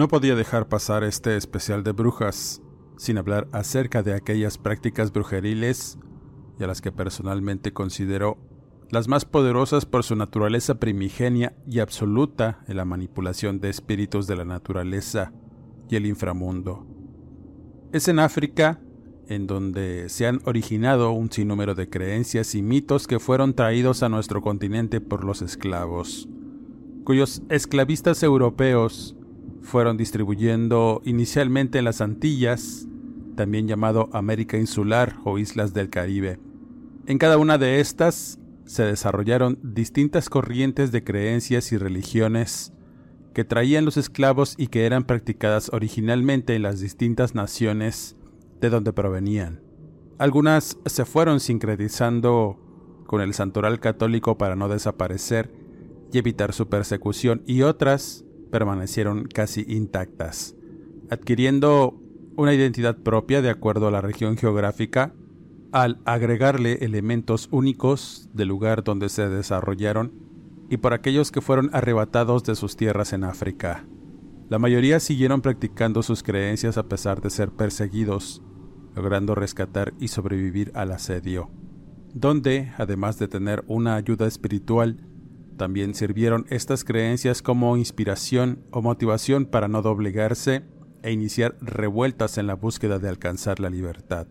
No podía dejar pasar este especial de brujas sin hablar acerca de aquellas prácticas brujeriles y a las que personalmente considero las más poderosas por su naturaleza primigenia y absoluta en la manipulación de espíritus de la naturaleza y el inframundo. Es en África en donde se han originado un sinnúmero de creencias y mitos que fueron traídos a nuestro continente por los esclavos, cuyos esclavistas europeos fueron distribuyendo inicialmente en las Antillas, también llamado América Insular o Islas del Caribe. En cada una de estas se desarrollaron distintas corrientes de creencias y religiones que traían los esclavos y que eran practicadas originalmente en las distintas naciones de donde provenían. Algunas se fueron sincretizando con el santoral católico para no desaparecer y evitar su persecución y otras permanecieron casi intactas, adquiriendo una identidad propia de acuerdo a la región geográfica al agregarle elementos únicos del lugar donde se desarrollaron y por aquellos que fueron arrebatados de sus tierras en África. La mayoría siguieron practicando sus creencias a pesar de ser perseguidos, logrando rescatar y sobrevivir al asedio, donde, además de tener una ayuda espiritual, también sirvieron estas creencias como inspiración o motivación para no doblegarse e iniciar revueltas en la búsqueda de alcanzar la libertad.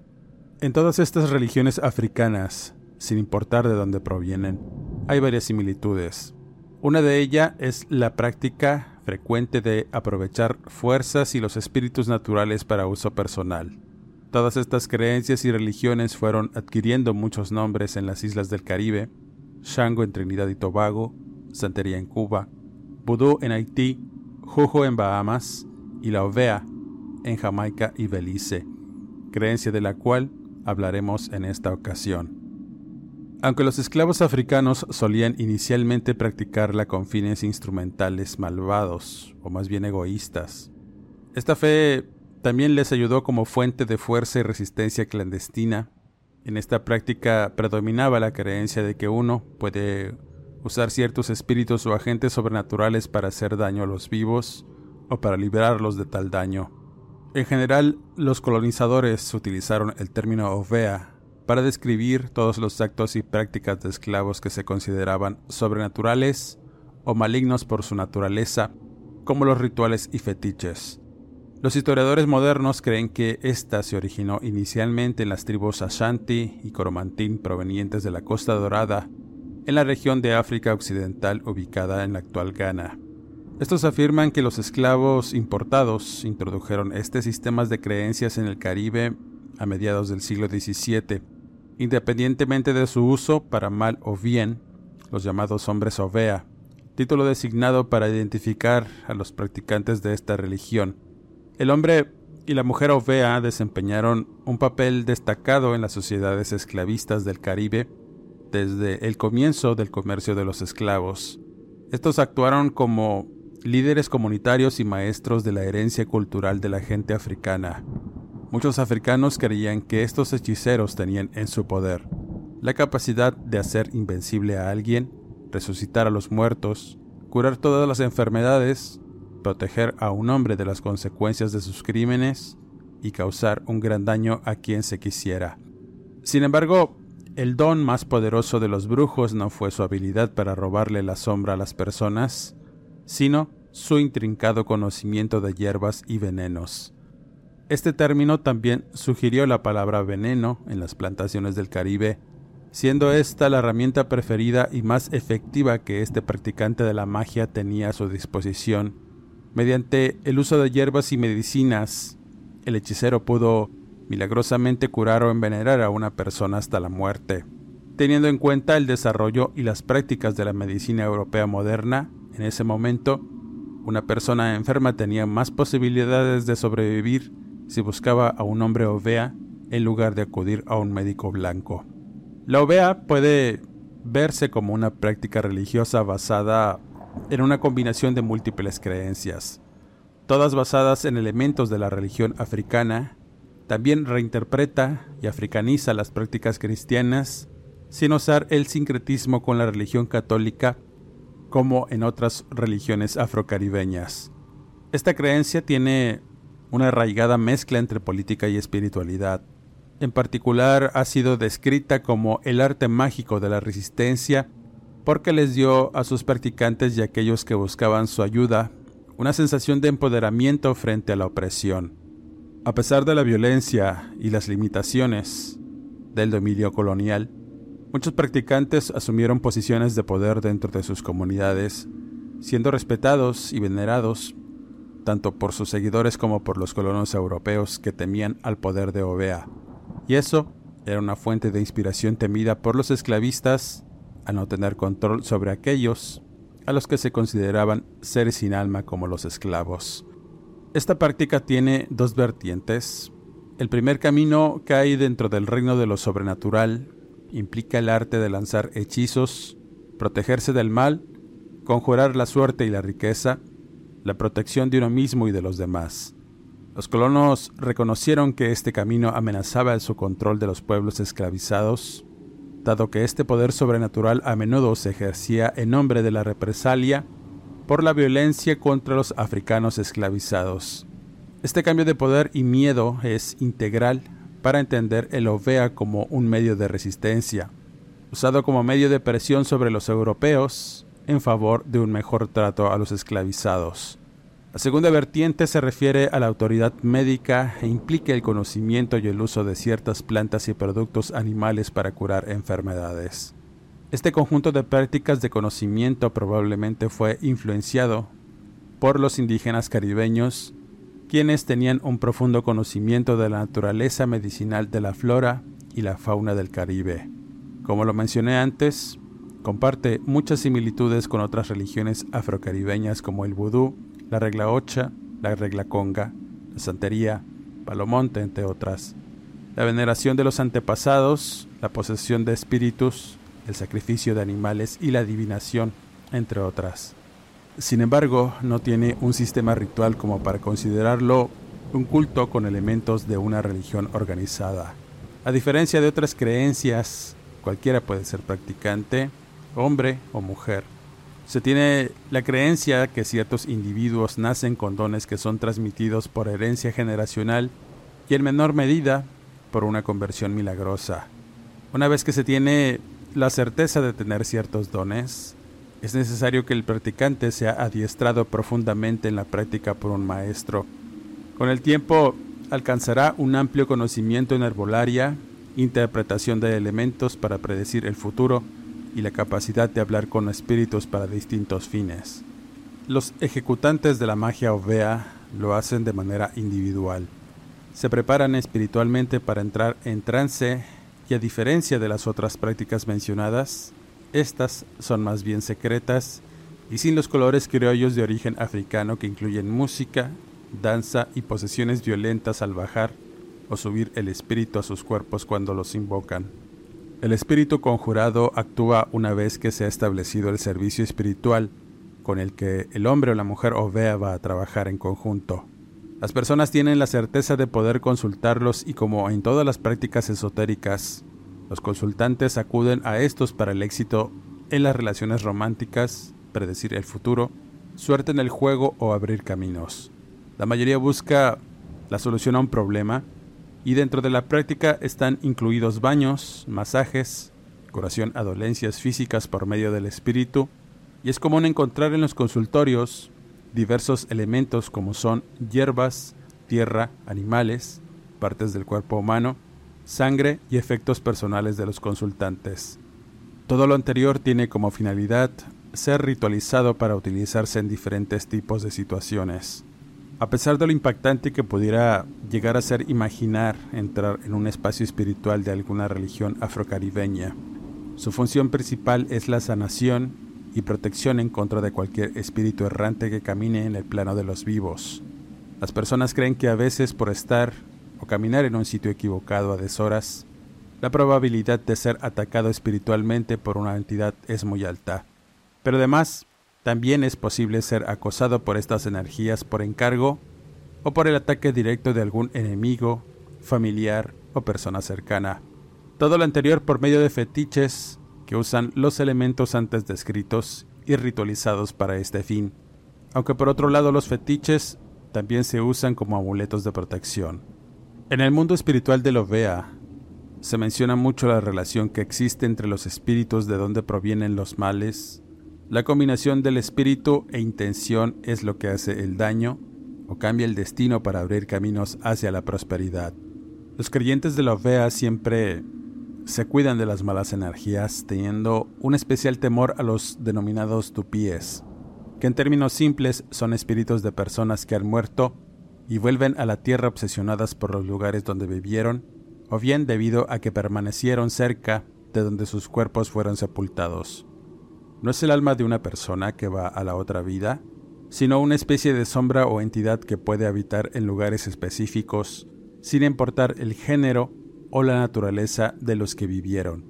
En todas estas religiones africanas, sin importar de dónde provienen, hay varias similitudes. Una de ellas es la práctica frecuente de aprovechar fuerzas y los espíritus naturales para uso personal. Todas estas creencias y religiones fueron adquiriendo muchos nombres en las islas del Caribe, Shango en Trinidad y Tobago, Santería en Cuba, Vudú en Haití, Jujo en Bahamas y la Ovea en Jamaica y Belice, creencia de la cual hablaremos en esta ocasión. Aunque los esclavos africanos solían inicialmente practicarla con fines instrumentales malvados, o más bien egoístas, esta fe también les ayudó como fuente de fuerza y resistencia clandestina en esta práctica predominaba la creencia de que uno puede usar ciertos espíritus o agentes sobrenaturales para hacer daño a los vivos o para liberarlos de tal daño. En general, los colonizadores utilizaron el término ovea para describir todos los actos y prácticas de esclavos que se consideraban sobrenaturales o malignos por su naturaleza, como los rituales y fetiches. Los historiadores modernos creen que ésta se originó inicialmente en las tribus Ashanti y Coromantín provenientes de la Costa Dorada, en la región de África Occidental ubicada en la actual Ghana. Estos afirman que los esclavos importados introdujeron este sistema de creencias en el Caribe a mediados del siglo XVII, independientemente de su uso para mal o bien, los llamados hombres ovea, título designado para identificar a los practicantes de esta religión el hombre y la mujer ovea desempeñaron un papel destacado en las sociedades esclavistas del Caribe desde el comienzo del comercio de los esclavos. Estos actuaron como líderes comunitarios y maestros de la herencia cultural de la gente africana. Muchos africanos creían que estos hechiceros tenían en su poder la capacidad de hacer invencible a alguien, resucitar a los muertos, curar todas las enfermedades proteger a un hombre de las consecuencias de sus crímenes y causar un gran daño a quien se quisiera. Sin embargo, el don más poderoso de los brujos no fue su habilidad para robarle la sombra a las personas, sino su intrincado conocimiento de hierbas y venenos. Este término también sugirió la palabra veneno en las plantaciones del Caribe, siendo esta la herramienta preferida y más efectiva que este practicante de la magia tenía a su disposición. Mediante el uso de hierbas y medicinas, el hechicero pudo milagrosamente curar o envenenar a una persona hasta la muerte. Teniendo en cuenta el desarrollo y las prácticas de la medicina europea moderna, en ese momento, una persona enferma tenía más posibilidades de sobrevivir si buscaba a un hombre ovea en lugar de acudir a un médico blanco. La ovea puede verse como una práctica religiosa basada en una combinación de múltiples creencias, todas basadas en elementos de la religión africana, también reinterpreta y africaniza las prácticas cristianas sin usar el sincretismo con la religión católica como en otras religiones afrocaribeñas. Esta creencia tiene una arraigada mezcla entre política y espiritualidad, en particular ha sido descrita como el arte mágico de la resistencia porque les dio a sus practicantes y a aquellos que buscaban su ayuda una sensación de empoderamiento frente a la opresión. A pesar de la violencia y las limitaciones del dominio colonial, muchos practicantes asumieron posiciones de poder dentro de sus comunidades, siendo respetados y venerados tanto por sus seguidores como por los colonos europeos que temían al poder de Ovea y eso era una fuente de inspiración temida por los esclavistas al no tener control sobre aquellos a los que se consideraban seres sin alma como los esclavos. Esta práctica tiene dos vertientes. El primer camino cae dentro del reino de lo sobrenatural, implica el arte de lanzar hechizos, protegerse del mal, conjurar la suerte y la riqueza, la protección de uno mismo y de los demás. Los colonos reconocieron que este camino amenazaba su control de los pueblos esclavizados, dado que este poder sobrenatural a menudo se ejercía en nombre de la represalia por la violencia contra los africanos esclavizados. Este cambio de poder y miedo es integral para entender el OVEA como un medio de resistencia, usado como medio de presión sobre los europeos en favor de un mejor trato a los esclavizados. La segunda vertiente se refiere a la autoridad médica e implica el conocimiento y el uso de ciertas plantas y productos animales para curar enfermedades. Este conjunto de prácticas de conocimiento probablemente fue influenciado por los indígenas caribeños, quienes tenían un profundo conocimiento de la naturaleza medicinal de la flora y la fauna del Caribe. Como lo mencioné antes, comparte muchas similitudes con otras religiones afrocaribeñas como el vudú la regla ocha, la regla conga, la santería, palomonte, entre otras. La veneración de los antepasados, la posesión de espíritus, el sacrificio de animales y la adivinación, entre otras. Sin embargo, no tiene un sistema ritual como para considerarlo un culto con elementos de una religión organizada. A diferencia de otras creencias, cualquiera puede ser practicante, hombre o mujer. Se tiene la creencia que ciertos individuos nacen con dones que son transmitidos por herencia generacional y en menor medida por una conversión milagrosa. Una vez que se tiene la certeza de tener ciertos dones, es necesario que el practicante sea adiestrado profundamente en la práctica por un maestro. Con el tiempo alcanzará un amplio conocimiento en herbolaria, interpretación de elementos para predecir el futuro, y la capacidad de hablar con espíritus para distintos fines. Los ejecutantes de la magia ovea lo hacen de manera individual. Se preparan espiritualmente para entrar en trance y a diferencia de las otras prácticas mencionadas, estas son más bien secretas y sin los colores criollos de origen africano que incluyen música, danza y posesiones violentas al bajar o subir el espíritu a sus cuerpos cuando los invocan. El espíritu conjurado actúa una vez que se ha establecido el servicio espiritual con el que el hombre o la mujer ovea va a trabajar en conjunto. Las personas tienen la certeza de poder consultarlos y como en todas las prácticas esotéricas, los consultantes acuden a estos para el éxito en las relaciones románticas, predecir el futuro, suerte en el juego o abrir caminos. La mayoría busca la solución a un problema y dentro de la práctica están incluidos baños, masajes, curación a dolencias físicas por medio del espíritu, y es común encontrar en los consultorios diversos elementos como son hierbas, tierra, animales, partes del cuerpo humano, sangre y efectos personales de los consultantes. Todo lo anterior tiene como finalidad ser ritualizado para utilizarse en diferentes tipos de situaciones. A pesar de lo impactante que pudiera llegar a ser imaginar entrar en un espacio espiritual de alguna religión afrocaribeña, su función principal es la sanación y protección en contra de cualquier espíritu errante que camine en el plano de los vivos. Las personas creen que a veces por estar o caminar en un sitio equivocado a deshoras, la probabilidad de ser atacado espiritualmente por una entidad es muy alta. Pero además, también es posible ser acosado por estas energías por encargo o por el ataque directo de algún enemigo, familiar o persona cercana. Todo lo anterior por medio de fetiches que usan los elementos antes descritos y ritualizados para este fin. Aunque por otro lado los fetiches también se usan como amuletos de protección. En el mundo espiritual de Lovea se menciona mucho la relación que existe entre los espíritus de donde provienen los males la combinación del espíritu e intención es lo que hace el daño o cambia el destino para abrir caminos hacia la prosperidad. Los creyentes de la Ovea siempre se cuidan de las malas energías, teniendo un especial temor a los denominados tupíes, que en términos simples son espíritus de personas que han muerto y vuelven a la tierra obsesionadas por los lugares donde vivieron, o bien debido a que permanecieron cerca de donde sus cuerpos fueron sepultados. No es el alma de una persona que va a la otra vida, sino una especie de sombra o entidad que puede habitar en lugares específicos, sin importar el género o la naturaleza de los que vivieron.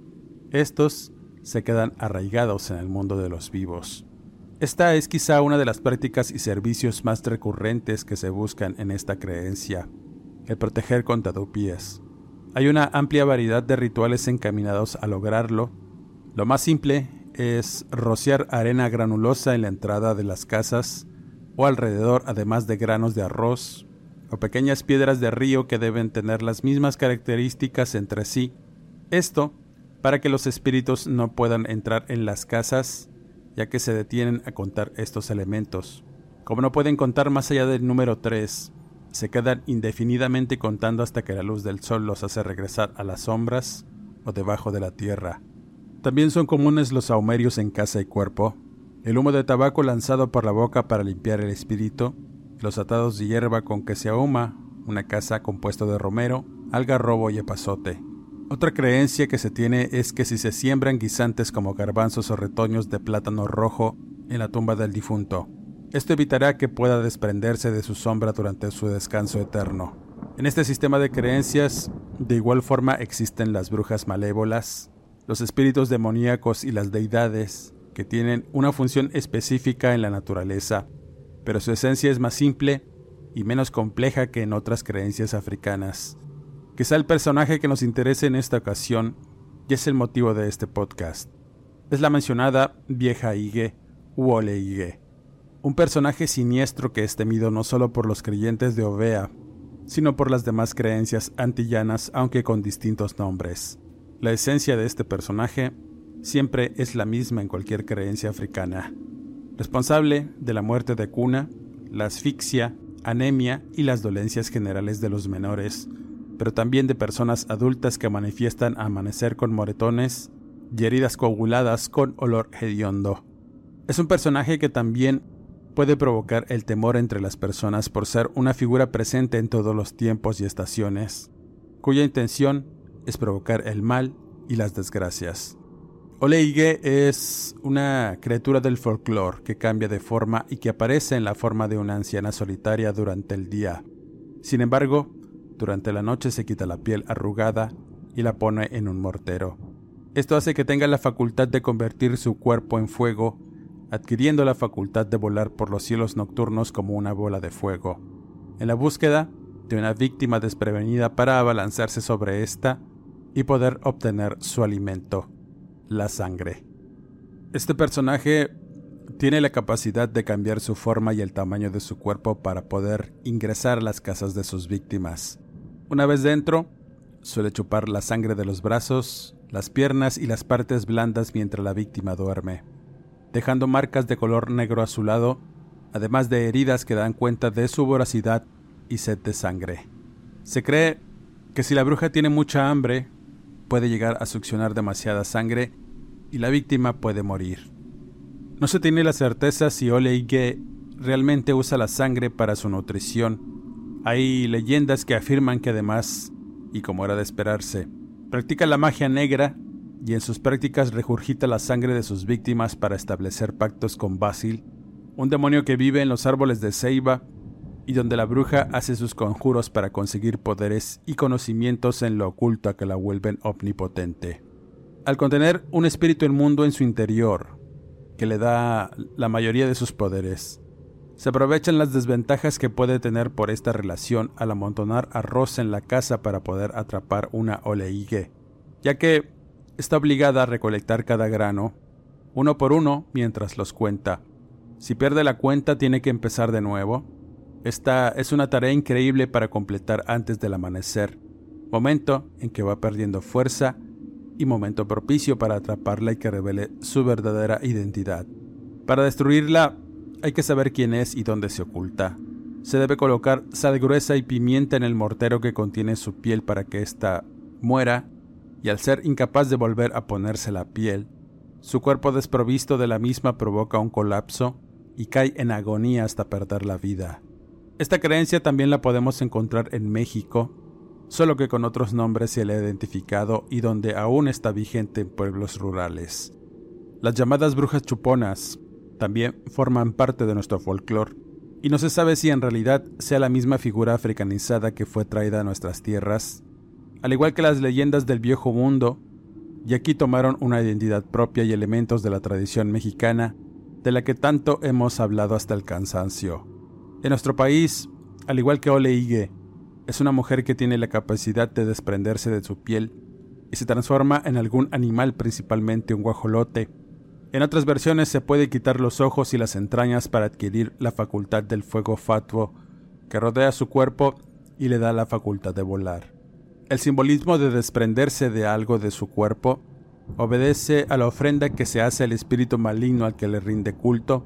Estos se quedan arraigados en el mundo de los vivos. Esta es quizá una de las prácticas y servicios más recurrentes que se buscan en esta creencia, el proteger contra dupies. Hay una amplia variedad de rituales encaminados a lograrlo. Lo más simple es rociar arena granulosa en la entrada de las casas o alrededor, además de granos de arroz o pequeñas piedras de río que deben tener las mismas características entre sí. Esto para que los espíritus no puedan entrar en las casas, ya que se detienen a contar estos elementos. Como no pueden contar más allá del número 3, se quedan indefinidamente contando hasta que la luz del sol los hace regresar a las sombras o debajo de la tierra. También son comunes los ahumerios en casa y cuerpo, el humo de tabaco lanzado por la boca para limpiar el espíritu, los atados de hierba con que se ahuma una casa compuesto de romero, algarrobo y epazote. Otra creencia que se tiene es que si se siembran guisantes como garbanzos o retoños de plátano rojo en la tumba del difunto, esto evitará que pueda desprenderse de su sombra durante su descanso eterno. En este sistema de creencias, de igual forma existen las brujas malévolas, los espíritus demoníacos y las deidades, que tienen una función específica en la naturaleza, pero su esencia es más simple y menos compleja que en otras creencias africanas. Quizá el personaje que nos interese en esta ocasión y es el motivo de este podcast. Es la mencionada vieja Ige, Uole Ige, un personaje siniestro que es temido no solo por los creyentes de Ovea, sino por las demás creencias antillanas, aunque con distintos nombres. La esencia de este personaje siempre es la misma en cualquier creencia africana. Responsable de la muerte de cuna, la asfixia, anemia y las dolencias generales de los menores, pero también de personas adultas que manifiestan amanecer con moretones y heridas coaguladas con olor hediondo. Es un personaje que también puede provocar el temor entre las personas por ser una figura presente en todos los tiempos y estaciones, cuya intención es provocar el mal y las desgracias. Oleige es una criatura del folclore que cambia de forma y que aparece en la forma de una anciana solitaria durante el día. Sin embargo, durante la noche se quita la piel arrugada y la pone en un mortero. Esto hace que tenga la facultad de convertir su cuerpo en fuego, adquiriendo la facultad de volar por los cielos nocturnos como una bola de fuego. En la búsqueda de una víctima desprevenida para abalanzarse sobre ésta y poder obtener su alimento, la sangre. Este personaje tiene la capacidad de cambiar su forma y el tamaño de su cuerpo para poder ingresar a las casas de sus víctimas. Una vez dentro, suele chupar la sangre de los brazos, las piernas y las partes blandas mientras la víctima duerme, dejando marcas de color negro azulado, además de heridas que dan cuenta de su voracidad y sed de sangre. Se cree que si la bruja tiene mucha hambre, puede llegar a succionar demasiada sangre y la víctima puede morir. No se tiene la certeza si Ole Ige realmente usa la sangre para su nutrición. Hay leyendas que afirman que además, y como era de esperarse, practica la magia negra y en sus prácticas regurgita la sangre de sus víctimas para establecer pactos con Basil, un demonio que vive en los árboles de ceiba y donde la bruja hace sus conjuros para conseguir poderes y conocimientos en lo oculto que la vuelven omnipotente. Al contener un espíritu inmundo en su interior, que le da la mayoría de sus poderes, se aprovechan las desventajas que puede tener por esta relación al amontonar arroz en la casa para poder atrapar una oleigue, ya que está obligada a recolectar cada grano, uno por uno, mientras los cuenta. Si pierde la cuenta tiene que empezar de nuevo, esta es una tarea increíble para completar antes del amanecer, momento en que va perdiendo fuerza y momento propicio para atraparla y que revele su verdadera identidad. Para destruirla hay que saber quién es y dónde se oculta. Se debe colocar sal gruesa y pimienta en el mortero que contiene su piel para que ésta muera, y al ser incapaz de volver a ponerse la piel, su cuerpo desprovisto de la misma provoca un colapso y cae en agonía hasta perder la vida. Esta creencia también la podemos encontrar en México, solo que con otros nombres se le ha identificado y donde aún está vigente en pueblos rurales. Las llamadas brujas chuponas también forman parte de nuestro folclore, y no se sabe si en realidad sea la misma figura africanizada que fue traída a nuestras tierras, al igual que las leyendas del viejo mundo, y aquí tomaron una identidad propia y elementos de la tradición mexicana, de la que tanto hemos hablado hasta el cansancio. En nuestro país, al igual que Ole Ige, es una mujer que tiene la capacidad de desprenderse de su piel y se transforma en algún animal, principalmente un guajolote. En otras versiones se puede quitar los ojos y las entrañas para adquirir la facultad del fuego fatuo que rodea su cuerpo y le da la facultad de volar. El simbolismo de desprenderse de algo de su cuerpo obedece a la ofrenda que se hace al espíritu maligno al que le rinde culto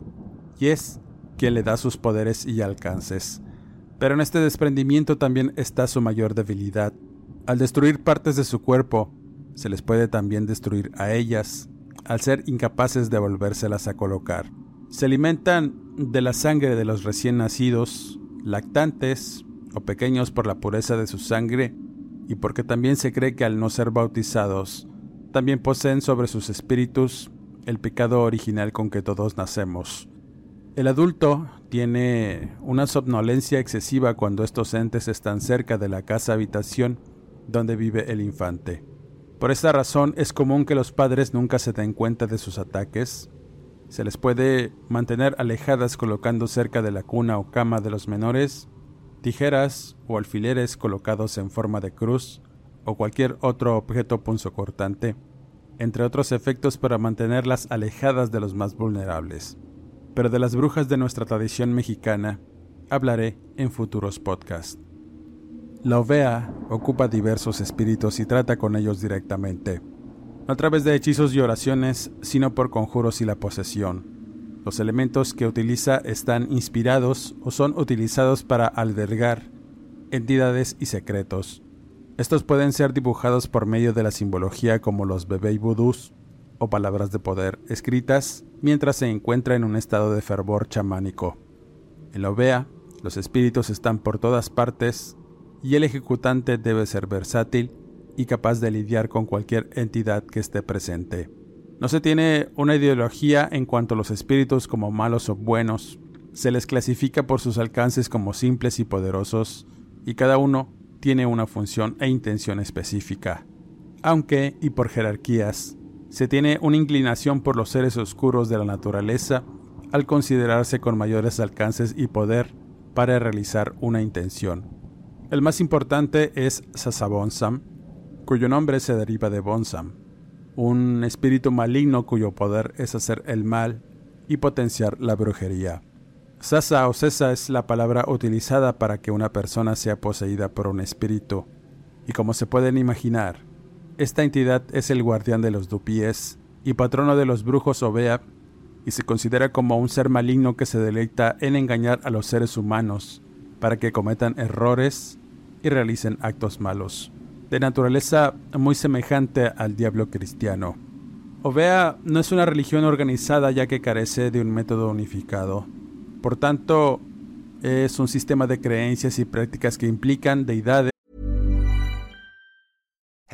y es quien le da sus poderes y alcances. Pero en este desprendimiento también está su mayor debilidad. Al destruir partes de su cuerpo, se les puede también destruir a ellas, al ser incapaces de volvérselas a colocar. Se alimentan de la sangre de los recién nacidos, lactantes o pequeños por la pureza de su sangre y porque también se cree que al no ser bautizados, también poseen sobre sus espíritus el pecado original con que todos nacemos. El adulto tiene una somnolencia excesiva cuando estos entes están cerca de la casa habitación donde vive el infante. Por esta razón es común que los padres nunca se den cuenta de sus ataques. Se les puede mantener alejadas colocando cerca de la cuna o cama de los menores tijeras o alfileres colocados en forma de cruz o cualquier otro objeto punzocortante, entre otros efectos para mantenerlas alejadas de los más vulnerables pero de las brujas de nuestra tradición mexicana hablaré en futuros podcasts. La ovea ocupa diversos espíritus y trata con ellos directamente, no a través de hechizos y oraciones, sino por conjuros y la posesión. Los elementos que utiliza están inspirados o son utilizados para albergar entidades y secretos. Estos pueden ser dibujados por medio de la simbología como los bebé vudús palabras de poder escritas mientras se encuentra en un estado de fervor chamánico. En la ovea, los espíritus están por todas partes y el ejecutante debe ser versátil y capaz de lidiar con cualquier entidad que esté presente. No se tiene una ideología en cuanto a los espíritus como malos o buenos, se les clasifica por sus alcances como simples y poderosos, y cada uno tiene una función e intención específica. Aunque, y por jerarquías, se tiene una inclinación por los seres oscuros de la naturaleza al considerarse con mayores alcances y poder para realizar una intención. El más importante es Sasabonsam, cuyo nombre se deriva de Bonsam, un espíritu maligno cuyo poder es hacer el mal y potenciar la brujería. Sasa o Sesa es la palabra utilizada para que una persona sea poseída por un espíritu, y como se pueden imaginar, esta entidad es el guardián de los dupies y patrono de los brujos Ovea, y se considera como un ser maligno que se deleita en engañar a los seres humanos para que cometan errores y realicen actos malos. de naturaleza muy semejante al diablo cristiano. Ovea no es una religión organizada ya que carece de un método unificado. Por tanto, es un sistema de creencias y prácticas que implican deidades.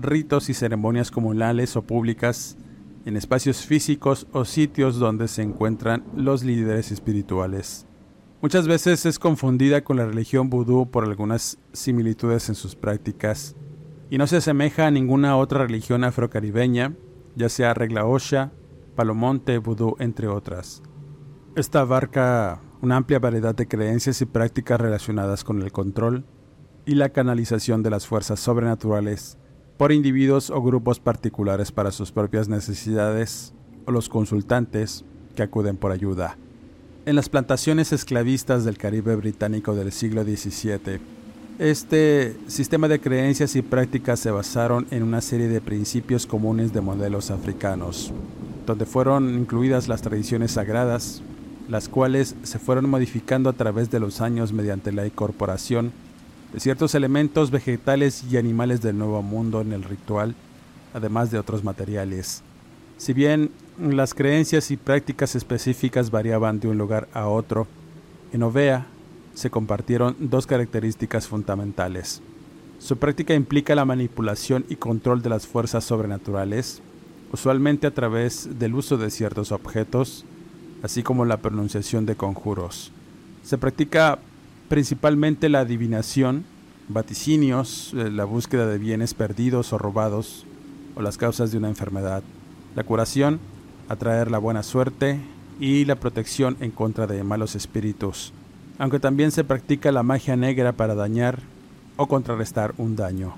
Ritos y ceremonias comunales o públicas en espacios físicos o sitios donde se encuentran los líderes espirituales. Muchas veces es confundida con la religión vudú por algunas similitudes en sus prácticas y no se asemeja a ninguna otra religión afrocaribeña, ya sea regla Osha, Palomonte, vudú, entre otras. Esta abarca una amplia variedad de creencias y prácticas relacionadas con el control y la canalización de las fuerzas sobrenaturales por individuos o grupos particulares para sus propias necesidades o los consultantes que acuden por ayuda. En las plantaciones esclavistas del Caribe británico del siglo XVII, este sistema de creencias y prácticas se basaron en una serie de principios comunes de modelos africanos, donde fueron incluidas las tradiciones sagradas, las cuales se fueron modificando a través de los años mediante la incorporación de ciertos elementos vegetales y animales del Nuevo Mundo en el ritual, además de otros materiales. Si bien las creencias y prácticas específicas variaban de un lugar a otro, en Ovea se compartieron dos características fundamentales. Su práctica implica la manipulación y control de las fuerzas sobrenaturales, usualmente a través del uso de ciertos objetos, así como la pronunciación de conjuros. Se practica principalmente la adivinación, vaticinios, eh, la búsqueda de bienes perdidos o robados, o las causas de una enfermedad, la curación, atraer la buena suerte y la protección en contra de malos espíritus, aunque también se practica la magia negra para dañar o contrarrestar un daño.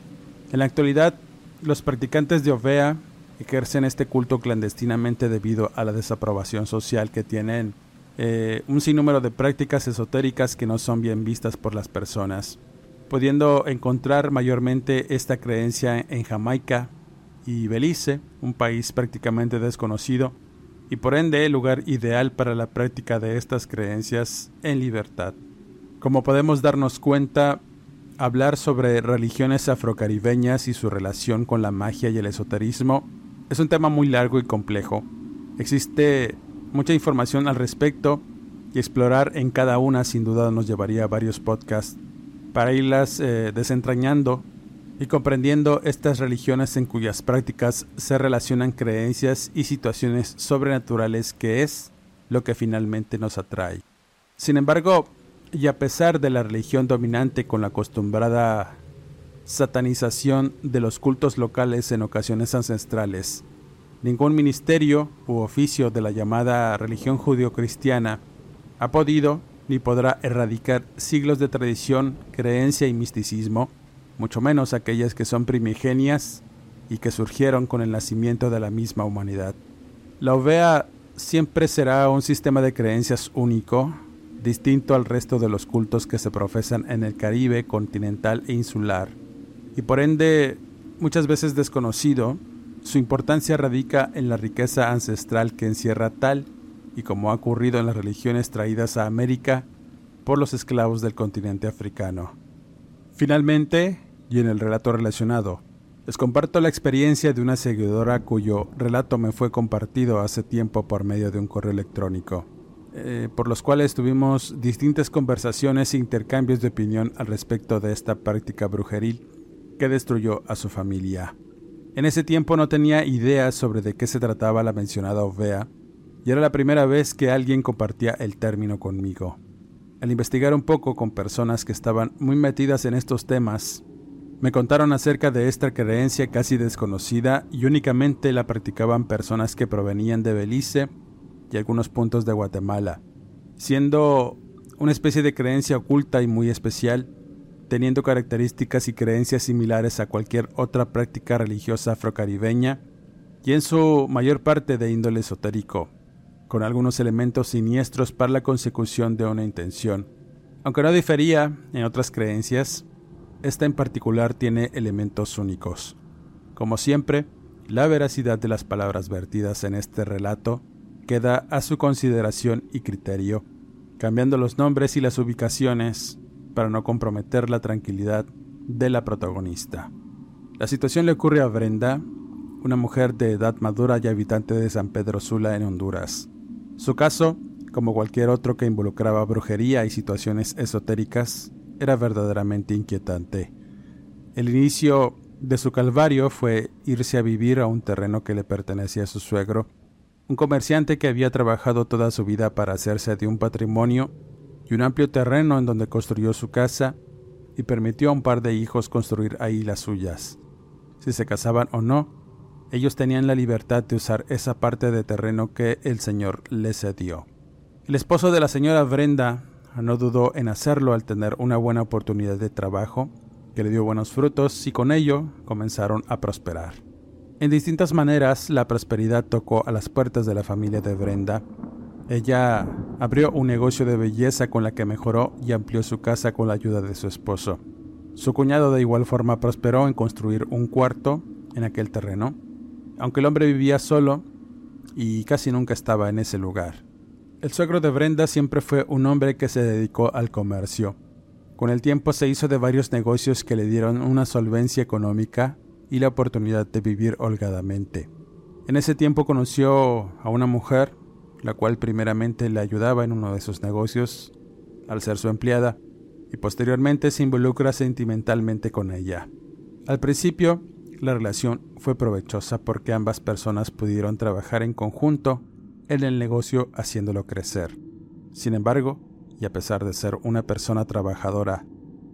En la actualidad, los practicantes de Ovea ejercen este culto clandestinamente debido a la desaprobación social que tienen eh, un sinnúmero de prácticas esotéricas que no son bien vistas por las personas, pudiendo encontrar mayormente esta creencia en Jamaica y Belice, un país prácticamente desconocido, y por ende el lugar ideal para la práctica de estas creencias en libertad. Como podemos darnos cuenta, hablar sobre religiones afrocaribeñas y su relación con la magia y el esoterismo es un tema muy largo y complejo. Existe mucha información al respecto y explorar en cada una sin duda nos llevaría a varios podcasts para irlas eh, desentrañando y comprendiendo estas religiones en cuyas prácticas se relacionan creencias y situaciones sobrenaturales que es lo que finalmente nos atrae. Sin embargo, y a pesar de la religión dominante con la acostumbrada satanización de los cultos locales en ocasiones ancestrales, ningún ministerio u oficio de la llamada religión judio-cristiana ha podido ni podrá erradicar siglos de tradición, creencia y misticismo, mucho menos aquellas que son primigenias y que surgieron con el nacimiento de la misma humanidad. La OVEA siempre será un sistema de creencias único, distinto al resto de los cultos que se profesan en el Caribe continental e insular, y por ende muchas veces desconocido, su importancia radica en la riqueza ancestral que encierra tal y como ha ocurrido en las religiones traídas a América por los esclavos del continente africano. Finalmente, y en el relato relacionado, les comparto la experiencia de una seguidora cuyo relato me fue compartido hace tiempo por medio de un correo electrónico, eh, por los cuales tuvimos distintas conversaciones e intercambios de opinión al respecto de esta práctica brujeril que destruyó a su familia. En ese tiempo no tenía idea sobre de qué se trataba la mencionada ovea, y era la primera vez que alguien compartía el término conmigo. Al investigar un poco con personas que estaban muy metidas en estos temas, me contaron acerca de esta creencia casi desconocida y únicamente la practicaban personas que provenían de Belice y algunos puntos de Guatemala, siendo una especie de creencia oculta y muy especial, teniendo características y creencias similares a cualquier otra práctica religiosa afrocaribeña y en su mayor parte de índole esotérico con algunos elementos siniestros para la consecución de una intención. Aunque no difería en otras creencias, esta en particular tiene elementos únicos. Como siempre, la veracidad de las palabras vertidas en este relato queda a su consideración y criterio, cambiando los nombres y las ubicaciones para no comprometer la tranquilidad de la protagonista. La situación le ocurre a Brenda, una mujer de edad madura y habitante de San Pedro Sula en Honduras. Su caso, como cualquier otro que involucraba brujería y situaciones esotéricas, era verdaderamente inquietante. El inicio de su calvario fue irse a vivir a un terreno que le pertenecía a su suegro, un comerciante que había trabajado toda su vida para hacerse de un patrimonio y un amplio terreno en donde construyó su casa y permitió a un par de hijos construir ahí las suyas. Si se casaban o no, ellos tenían la libertad de usar esa parte de terreno que el Señor les cedió. El esposo de la señora Brenda no dudó en hacerlo al tener una buena oportunidad de trabajo, que le dio buenos frutos y con ello comenzaron a prosperar. En distintas maneras, la prosperidad tocó a las puertas de la familia de Brenda. Ella abrió un negocio de belleza con la que mejoró y amplió su casa con la ayuda de su esposo. Su cuñado de igual forma prosperó en construir un cuarto en aquel terreno aunque el hombre vivía solo y casi nunca estaba en ese lugar. El suegro de Brenda siempre fue un hombre que se dedicó al comercio. Con el tiempo se hizo de varios negocios que le dieron una solvencia económica y la oportunidad de vivir holgadamente. En ese tiempo conoció a una mujer, la cual primeramente le ayudaba en uno de sus negocios al ser su empleada, y posteriormente se involucra sentimentalmente con ella. Al principio la relación fue provechosa porque ambas personas pudieron trabajar en conjunto en el negocio haciéndolo crecer. Sin embargo, y a pesar de ser una persona trabajadora,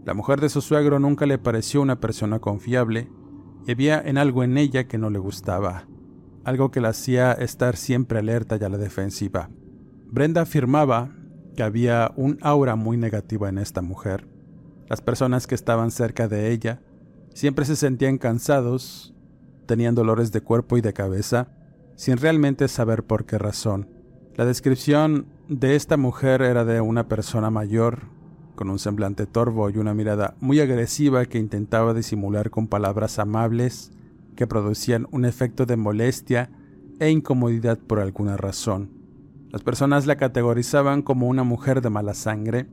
la mujer de su suegro nunca le pareció una persona confiable y había en algo en ella que no le gustaba, algo que la hacía estar siempre alerta y a la defensiva. Brenda afirmaba que había un aura muy negativa en esta mujer. Las personas que estaban cerca de ella Siempre se sentían cansados, tenían dolores de cuerpo y de cabeza, sin realmente saber por qué razón. La descripción de esta mujer era de una persona mayor, con un semblante torvo y una mirada muy agresiva que intentaba disimular con palabras amables que producían un efecto de molestia e incomodidad por alguna razón. Las personas la categorizaban como una mujer de mala sangre.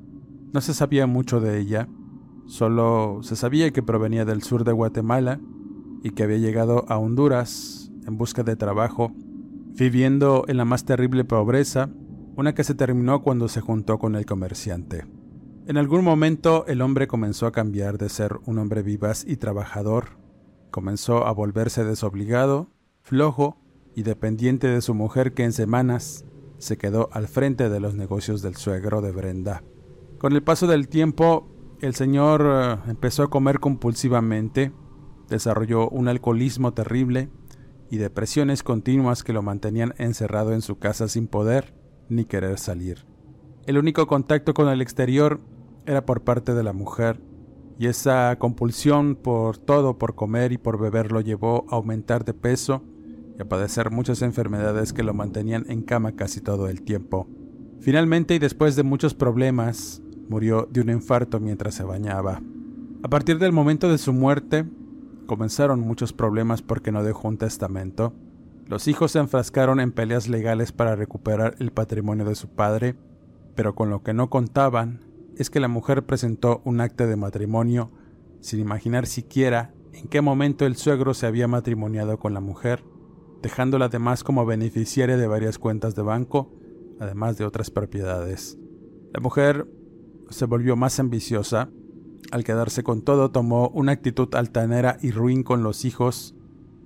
No se sabía mucho de ella, solo se sabía que provenía del sur de Guatemala y que había llegado a Honduras en busca de trabajo, viviendo en la más terrible pobreza, una que se terminó cuando se juntó con el comerciante. En algún momento el hombre comenzó a cambiar de ser un hombre vivaz y trabajador, comenzó a volverse desobligado, flojo y dependiente de su mujer que en semanas se quedó al frente de los negocios del suegro de Brenda. Con el paso del tiempo, el señor eh, empezó a comer compulsivamente, desarrolló un alcoholismo terrible y depresiones continuas que lo mantenían encerrado en su casa sin poder ni querer salir. El único contacto con el exterior era por parte de la mujer, y esa compulsión por todo, por comer y por beber lo llevó a aumentar de peso y a padecer muchas enfermedades que lo mantenían en cama casi todo el tiempo. Finalmente y después de muchos problemas, murió de un infarto mientras se bañaba. A partir del momento de su muerte, comenzaron muchos problemas porque no dejó un testamento. Los hijos se enfrascaron en peleas legales para recuperar el patrimonio de su padre, pero con lo que no contaban es que la mujer presentó un acta de matrimonio sin imaginar siquiera en qué momento el suegro se había matrimoniado con la mujer, dejándola además como beneficiaria de varias cuentas de banco, además de otras propiedades. La mujer se volvió más ambiciosa al quedarse con todo, tomó una actitud altanera y ruin con los hijos,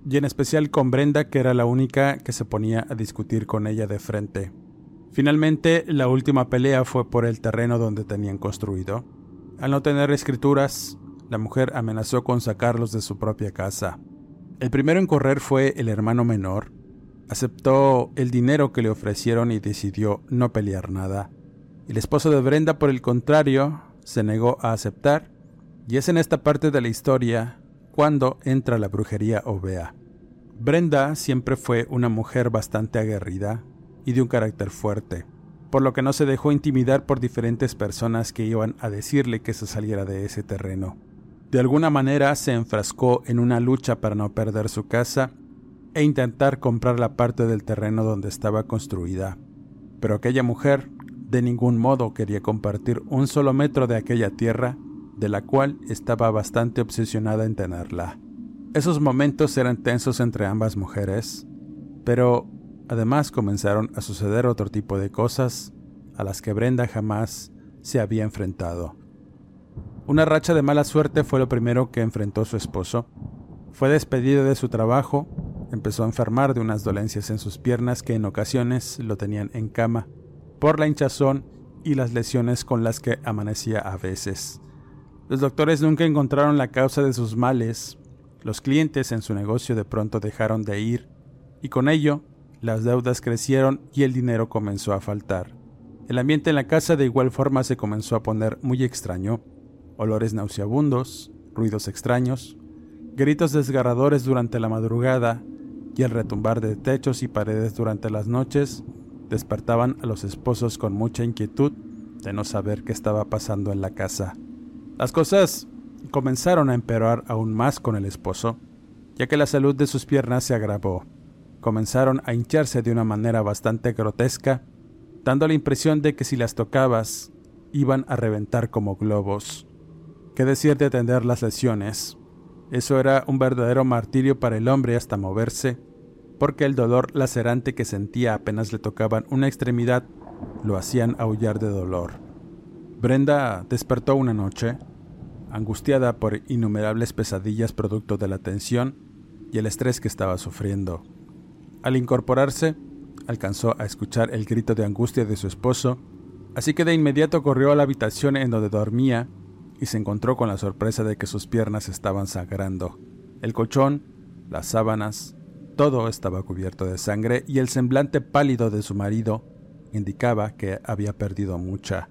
y en especial con Brenda, que era la única que se ponía a discutir con ella de frente. Finalmente, la última pelea fue por el terreno donde tenían construido. Al no tener escrituras, la mujer amenazó con sacarlos de su propia casa. El primero en correr fue el hermano menor. Aceptó el dinero que le ofrecieron y decidió no pelear nada. El esposo de Brenda, por el contrario, se negó a aceptar, y es en esta parte de la historia cuando entra la brujería ovea. Brenda siempre fue una mujer bastante aguerrida y de un carácter fuerte, por lo que no se dejó intimidar por diferentes personas que iban a decirle que se saliera de ese terreno. De alguna manera se enfrascó en una lucha para no perder su casa e intentar comprar la parte del terreno donde estaba construida. Pero aquella mujer de ningún modo quería compartir un solo metro de aquella tierra, de la cual estaba bastante obsesionada en tenerla. Esos momentos eran tensos entre ambas mujeres, pero además comenzaron a suceder otro tipo de cosas a las que Brenda jamás se había enfrentado. Una racha de mala suerte fue lo primero que enfrentó su esposo. Fue despedido de su trabajo, empezó a enfermar de unas dolencias en sus piernas que en ocasiones lo tenían en cama por la hinchazón y las lesiones con las que amanecía a veces. Los doctores nunca encontraron la causa de sus males, los clientes en su negocio de pronto dejaron de ir, y con ello las deudas crecieron y el dinero comenzó a faltar. El ambiente en la casa de igual forma se comenzó a poner muy extraño, olores nauseabundos, ruidos extraños, gritos desgarradores durante la madrugada y el retumbar de techos y paredes durante las noches despertaban a los esposos con mucha inquietud de no saber qué estaba pasando en la casa. Las cosas comenzaron a empeorar aún más con el esposo, ya que la salud de sus piernas se agravó. Comenzaron a hincharse de una manera bastante grotesca, dando la impresión de que si las tocabas, iban a reventar como globos. ¿Qué decir de atender las lesiones? Eso era un verdadero martirio para el hombre hasta moverse porque el dolor lacerante que sentía apenas le tocaban una extremidad lo hacían aullar de dolor. Brenda despertó una noche, angustiada por innumerables pesadillas producto de la tensión y el estrés que estaba sufriendo. Al incorporarse, alcanzó a escuchar el grito de angustia de su esposo, así que de inmediato corrió a la habitación en donde dormía y se encontró con la sorpresa de que sus piernas estaban sangrando. El colchón, las sábanas, todo estaba cubierto de sangre y el semblante pálido de su marido indicaba que había perdido mucha.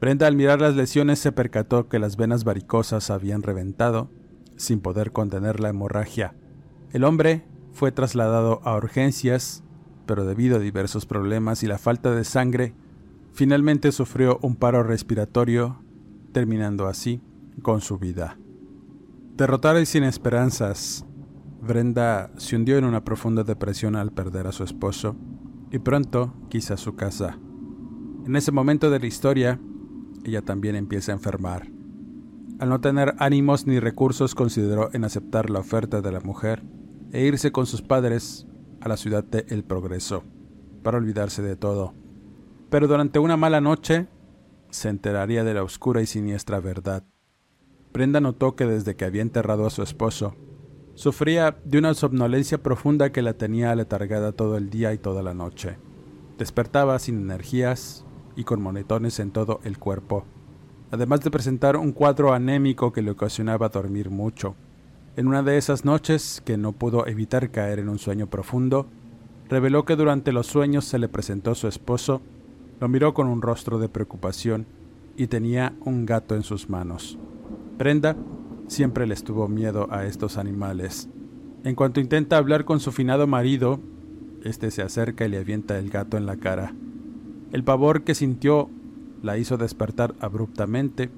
Brenda al mirar las lesiones se percató que las venas varicosas habían reventado sin poder contener la hemorragia. El hombre fue trasladado a urgencias, pero debido a diversos problemas y la falta de sangre, finalmente sufrió un paro respiratorio, terminando así con su vida. Derrotada y sin esperanzas, Brenda se hundió en una profunda depresión al perder a su esposo y pronto quiso su casa. En ese momento de la historia, ella también empieza a enfermar. Al no tener ánimos ni recursos, consideró en aceptar la oferta de la mujer e irse con sus padres a la ciudad de El Progreso, para olvidarse de todo. Pero durante una mala noche se enteraría de la oscura y siniestra verdad. Brenda notó que desde que había enterrado a su esposo, sufría de una somnolencia profunda que la tenía aletargada todo el día y toda la noche. Despertaba sin energías y con monetones en todo el cuerpo además de presentar un cuadro anémico que le ocasionaba dormir mucho. En una de esas noches, que no pudo evitar caer en un sueño profundo, reveló que durante los sueños se le presentó su esposo, lo miró con un rostro de preocupación y tenía un gato en sus manos. Brenda siempre le estuvo miedo a estos animales. En cuanto intenta hablar con su finado marido, este se acerca y le avienta el gato en la cara. El pavor que sintió la hizo despertar abruptamente,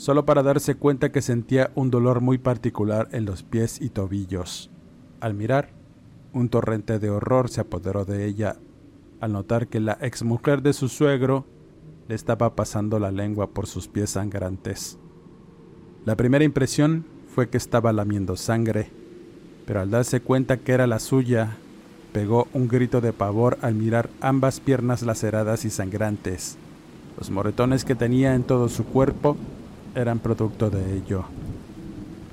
solo para darse cuenta que sentía un dolor muy particular en los pies y tobillos. Al mirar, un torrente de horror se apoderó de ella al notar que la exmujer de su suegro le estaba pasando la lengua por sus pies sangrantes. La primera impresión fue que estaba lamiendo sangre, pero al darse cuenta que era la suya, pegó un grito de pavor al mirar ambas piernas laceradas y sangrantes. Los moretones que tenía en todo su cuerpo eran producto de ello.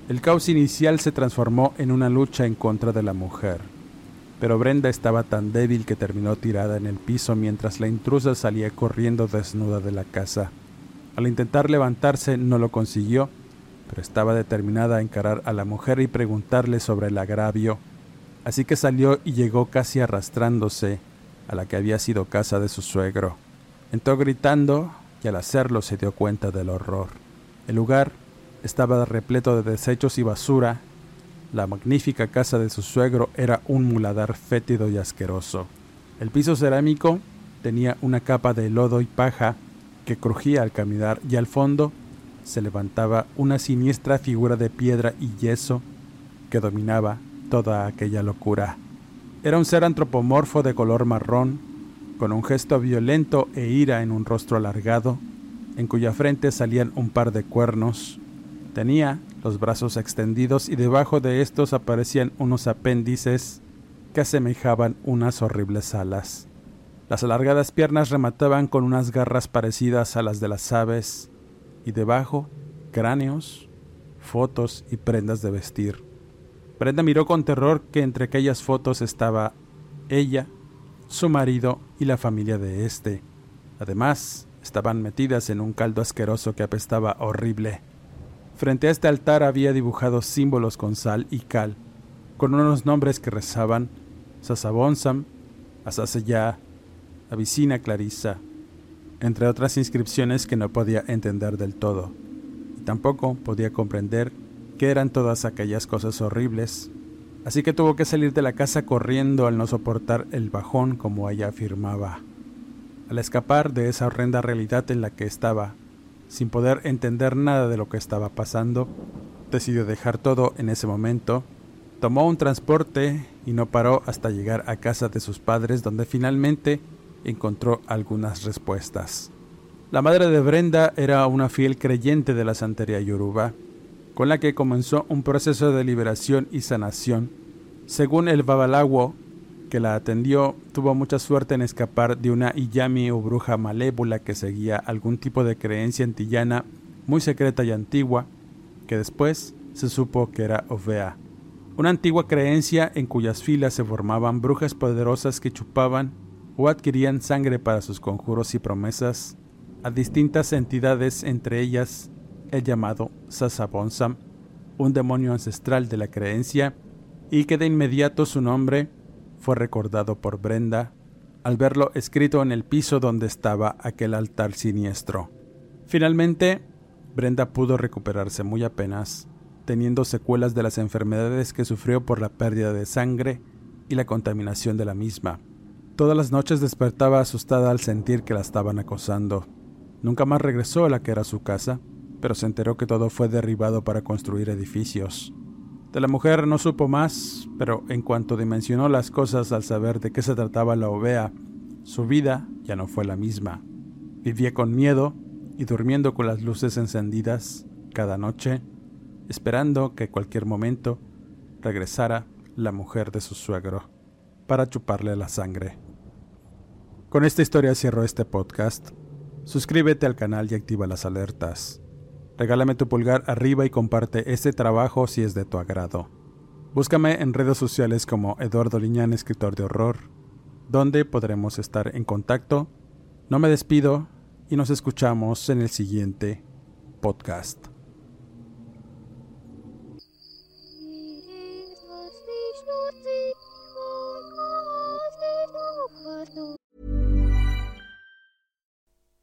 El caos inicial se transformó en una lucha en contra de la mujer, pero Brenda estaba tan débil que terminó tirada en el piso mientras la intrusa salía corriendo desnuda de la casa. Al intentar levantarse no lo consiguió, pero estaba determinada a encarar a la mujer y preguntarle sobre el agravio, así que salió y llegó casi arrastrándose a la que había sido casa de su suegro. Entró gritando y al hacerlo se dio cuenta del horror. El lugar estaba repleto de desechos y basura. La magnífica casa de su suegro era un muladar fétido y asqueroso. El piso cerámico tenía una capa de lodo y paja que crujía al caminar y al fondo se levantaba una siniestra figura de piedra y yeso que dominaba toda aquella locura. Era un ser antropomorfo de color marrón con un gesto violento e ira en un rostro alargado, en cuya frente salían un par de cuernos. Tenía los brazos extendidos y debajo de estos aparecían unos apéndices que asemejaban unas horribles alas. Las alargadas piernas remataban con unas garras parecidas a las de las aves, y debajo cráneos, fotos y prendas de vestir. Brenda miró con terror que entre aquellas fotos estaba ella su marido y la familia de éste. Además, estaban metidas en un caldo asqueroso que apestaba horrible. Frente a este altar había dibujado símbolos con sal y cal, con unos nombres que rezaban Sasabonsam, Asaseya, Avicina Clarissa, entre otras inscripciones que no podía entender del todo, y tampoco podía comprender qué eran todas aquellas cosas horribles así que tuvo que salir de la casa corriendo al no soportar el bajón como ella afirmaba. Al escapar de esa horrenda realidad en la que estaba, sin poder entender nada de lo que estaba pasando, decidió dejar todo en ese momento, tomó un transporte y no paró hasta llegar a casa de sus padres donde finalmente encontró algunas respuestas. La madre de Brenda era una fiel creyente de la santería yoruba, con la que comenzó un proceso de liberación y sanación. Según el Babalawo, que la atendió, tuvo mucha suerte en escapar de una Iyami o bruja malévola que seguía algún tipo de creencia antillana muy secreta y antigua, que después se supo que era Ovea. Una antigua creencia en cuyas filas se formaban brujas poderosas que chupaban o adquirían sangre para sus conjuros y promesas a distintas entidades, entre ellas el llamado Sasabonsam, un demonio ancestral de la creencia, y que de inmediato su nombre fue recordado por Brenda al verlo escrito en el piso donde estaba aquel altar siniestro. Finalmente, Brenda pudo recuperarse muy apenas, teniendo secuelas de las enfermedades que sufrió por la pérdida de sangre y la contaminación de la misma. Todas las noches despertaba asustada al sentir que la estaban acosando. Nunca más regresó a la que era su casa, pero se enteró que todo fue derribado para construir edificios. De la mujer no supo más, pero en cuanto dimensionó las cosas al saber de qué se trataba la ovea, su vida ya no fue la misma. Vivía con miedo y durmiendo con las luces encendidas cada noche, esperando que cualquier momento regresara la mujer de su suegro para chuparle la sangre. Con esta historia cierro este podcast. Suscríbete al canal y activa las alertas. Regálame tu pulgar arriba y comparte este trabajo si es de tu agrado. Búscame en redes sociales como Eduardo Liñán, escritor de horror, donde podremos estar en contacto. No me despido y nos escuchamos en el siguiente podcast.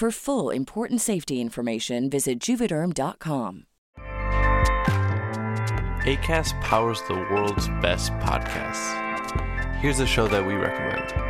For full important safety information, visit juvederm.com. ACAST powers the world's best podcasts. Here's a show that we recommend.